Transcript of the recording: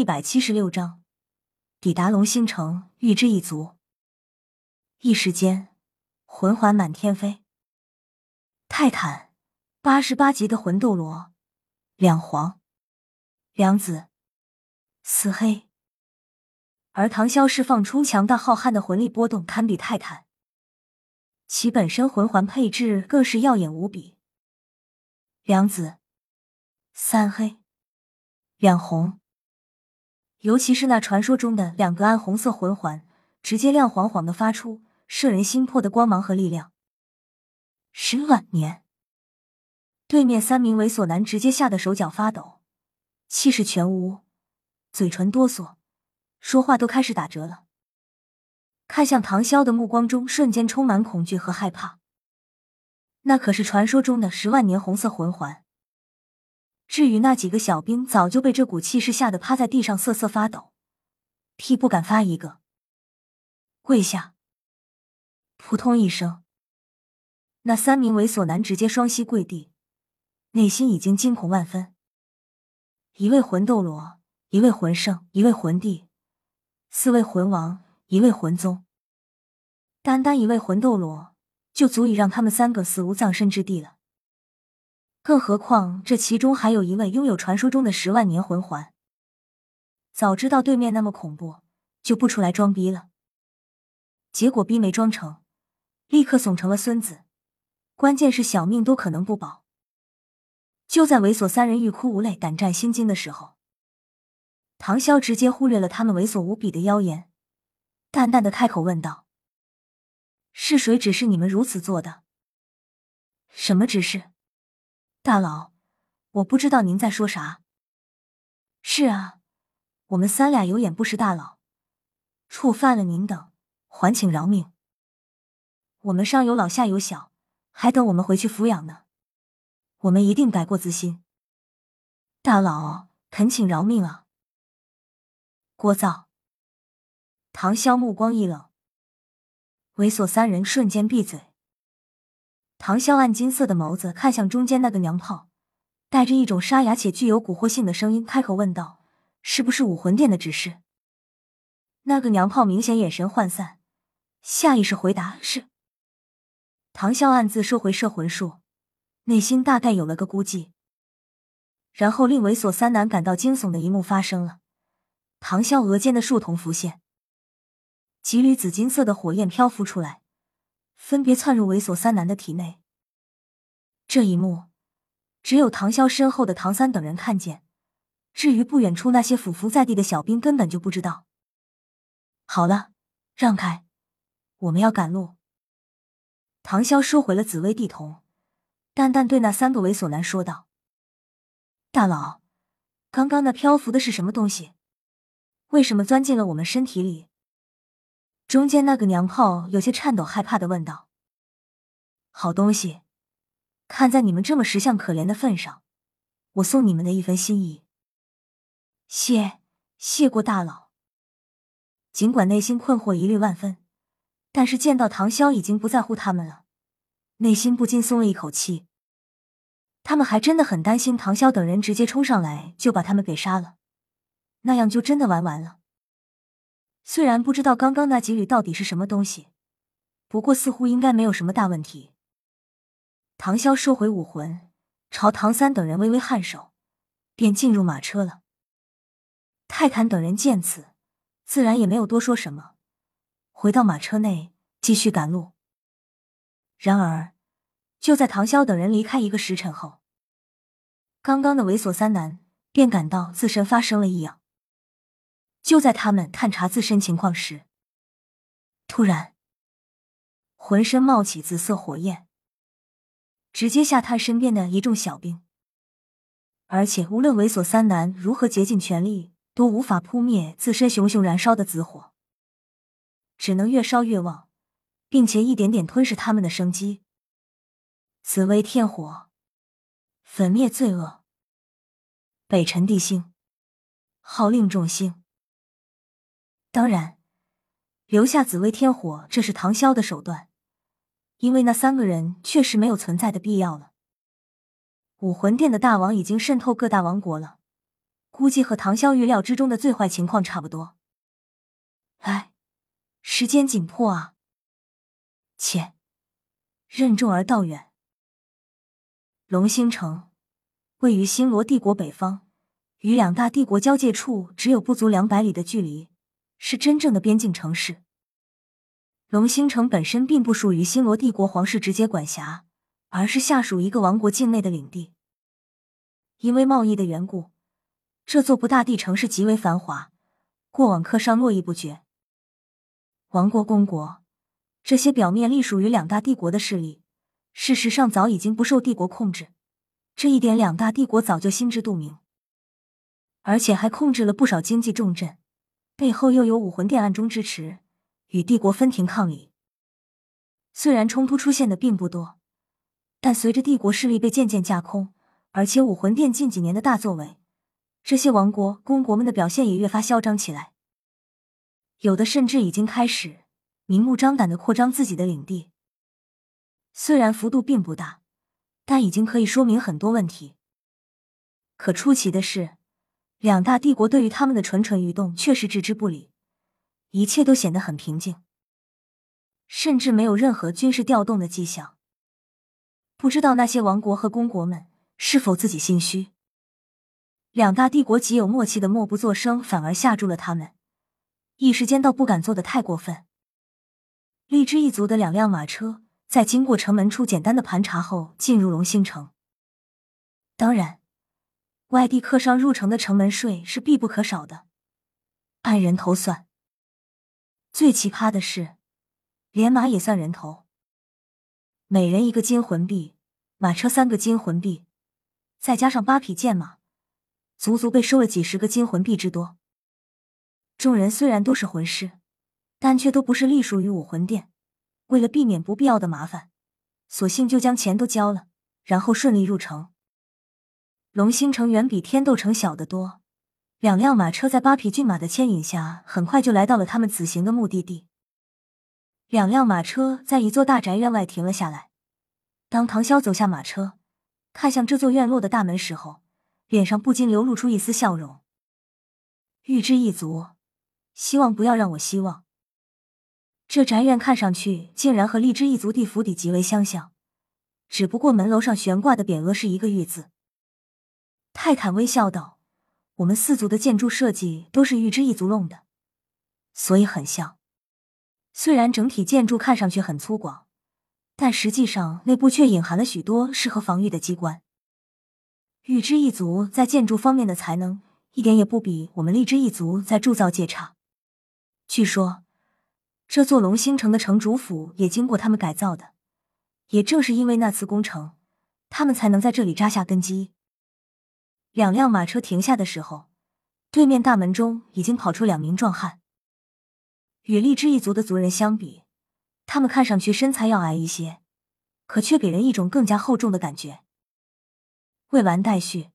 一百七十六章，抵达龙星城，预知一族。一时间，魂环满天飞。泰坦八十八级的魂斗罗，两黄两紫四黑，而唐潇释放出强大浩瀚的魂力波动，堪比泰坦。其本身魂环配置更是耀眼无比。两紫三黑两红。尤其是那传说中的两个暗红色魂环，直接亮晃晃的发出摄人心魄的光芒和力量。十万年，对面三名猥琐男直接吓得手脚发抖，气势全无，嘴唇哆嗦，说话都开始打折了。看向唐潇的目光中瞬间充满恐惧和害怕。那可是传说中的十万年红色魂环。至于那几个小兵，早就被这股气势吓得趴在地上瑟瑟发抖，屁不敢发一个。跪下！扑通一声，那三名猥琐男直接双膝跪地，内心已经惊恐万分。一位魂斗罗，一位魂圣，一位魂帝，四位魂王，一位魂宗，单单一位魂斗罗，就足以让他们三个死无葬身之地了。更何况，这其中还有一位拥有传说中的十万年魂环。早知道对面那么恐怖，就不出来装逼了。结果逼没装成，立刻怂成了孙子。关键是小命都可能不保。就在猥琐三人欲哭无泪、胆战心惊的时候，唐潇直接忽略了他们猥琐无比的妖言，淡淡的开口问道：“是谁指示你们如此做的？什么指示？”大佬，我不知道您在说啥。是啊，我们三俩有眼不识大佬，触犯了您等，还请饶命。我们上有老下有小，还等我们回去抚养呢。我们一定改过自新。大佬，恳请饶命啊！聒噪。唐潇目光一冷，猥琐三人瞬间闭嘴。唐潇暗金色的眸子看向中间那个娘炮，带着一种沙哑且具有蛊惑性的声音开口问道：“是不是武魂殿的指示？”那个娘炮明显眼神涣散，下意识回答：“是。”唐潇暗自收回摄魂术，内心大概有了个估计。然后令猥琐三男感到惊悚的一幕发生了：唐潇额间的树瞳浮现，几缕紫金色的火焰漂浮出来。分别窜入猥琐三男的体内。这一幕，只有唐潇身后的唐三等人看见。至于不远处那些俯伏在地的小兵，根本就不知道。好了，让开，我们要赶路。唐潇收回了紫薇地瞳，淡淡对那三个猥琐男说道：“大佬，刚刚那漂浮的是什么东西？为什么钻进了我们身体里？”中间那个娘炮有些颤抖，害怕的问道：“好东西，看在你们这么识相可怜的份上，我送你们的一份心意。谢谢过大佬。”尽管内心困惑疑虑万分，但是见到唐潇已经不在乎他们了，内心不禁松了一口气。他们还真的很担心唐潇等人直接冲上来就把他们给杀了，那样就真的玩完了。虽然不知道刚刚那几缕到底是什么东西，不过似乎应该没有什么大问题。唐潇收回武魂，朝唐三等人微微颔首，便进入马车了。泰坦等人见此，自然也没有多说什么，回到马车内继续赶路。然而，就在唐潇等人离开一个时辰后，刚刚的猥琐三男便感到自身发生了异样。就在他们探查自身情况时，突然，浑身冒起紫色火焰，直接吓瘫身边的一众小兵。而且，无论猥琐三男如何竭尽全力，都无法扑灭自身熊熊燃烧的紫火，只能越烧越旺，并且一点点吞噬他们的生机。紫薇天火，粉灭罪恶，北辰地星，号令众星。当然，留下紫薇天火，这是唐潇的手段，因为那三个人确实没有存在的必要了。武魂殿的大王已经渗透各大王国了，估计和唐潇预料之中的最坏情况差不多。哎，时间紧迫啊！且任重而道远，龙兴城位于星罗帝国北方，与两大帝国交界处只有不足两百里的距离，是真正的边境城市。龙兴城本身并不属于星罗帝国皇室直接管辖，而是下属一个王国境内的领地。因为贸易的缘故，这座不大地城市极为繁华，过往客商络绎不绝。王国、公国这些表面隶属于两大帝国的势力，事实上早已经不受帝国控制。这一点，两大帝国早就心知肚明，而且还控制了不少经济重镇，背后又有武魂殿暗中支持，与帝国分庭抗礼。虽然冲突出现的并不多，但随着帝国势力被渐渐架空。而且武魂殿近几年的大作为，这些王国公国们的表现也越发嚣张起来，有的甚至已经开始明目张胆的扩张自己的领地。虽然幅度并不大，但已经可以说明很多问题。可出奇的是，两大帝国对于他们的蠢蠢欲动却是置之不理，一切都显得很平静，甚至没有任何军事调动的迹象。不知道那些王国和公国们。是否自己心虚？两大帝国极有默契的默不作声，反而吓住了他们，一时间倒不敢做的太过分。荔枝一族的两辆马车在经过城门处简单的盘查后，进入龙兴城。当然，外地客商入城的城门税是必不可少的，按人头算。最奇葩的是，连马也算人头，每人一个金魂币，马车三个金魂币。再加上八匹剑马，足足被收了几十个金魂币之多。众人虽然都是魂师，但却都不是隶属于武魂殿。为了避免不必要的麻烦，索性就将钱都交了，然后顺利入城。龙兴城远比天斗城小得多，两辆马车在八匹骏马的牵引下，很快就来到了他们此行的目的地。两辆马车在一座大宅院外停了下来。当唐潇走下马车。看向这座院落的大门时候，脸上不禁流露出一丝笑容。玉之一族，希望不要让我失望。这宅院看上去竟然和荔枝一族地府邸极为相像，只不过门楼上悬挂的匾额是一个玉字。泰坦微笑道：“我们四族的建筑设计都是玉之一族弄的，所以很像。虽然整体建筑看上去很粗犷。”但实际上，内部却隐含了许多适合防御的机关。玉之一族在建筑方面的才能，一点也不比我们荔枝一族在铸造界差。据说，这座龙兴城的城主府也经过他们改造的。也正是因为那次工程，他们才能在这里扎下根基。两辆马车停下的时候，对面大门中已经跑出两名壮汉。与荔枝一族的族人相比，他们看上去身材要矮一些，可却给人一种更加厚重的感觉。未完待续。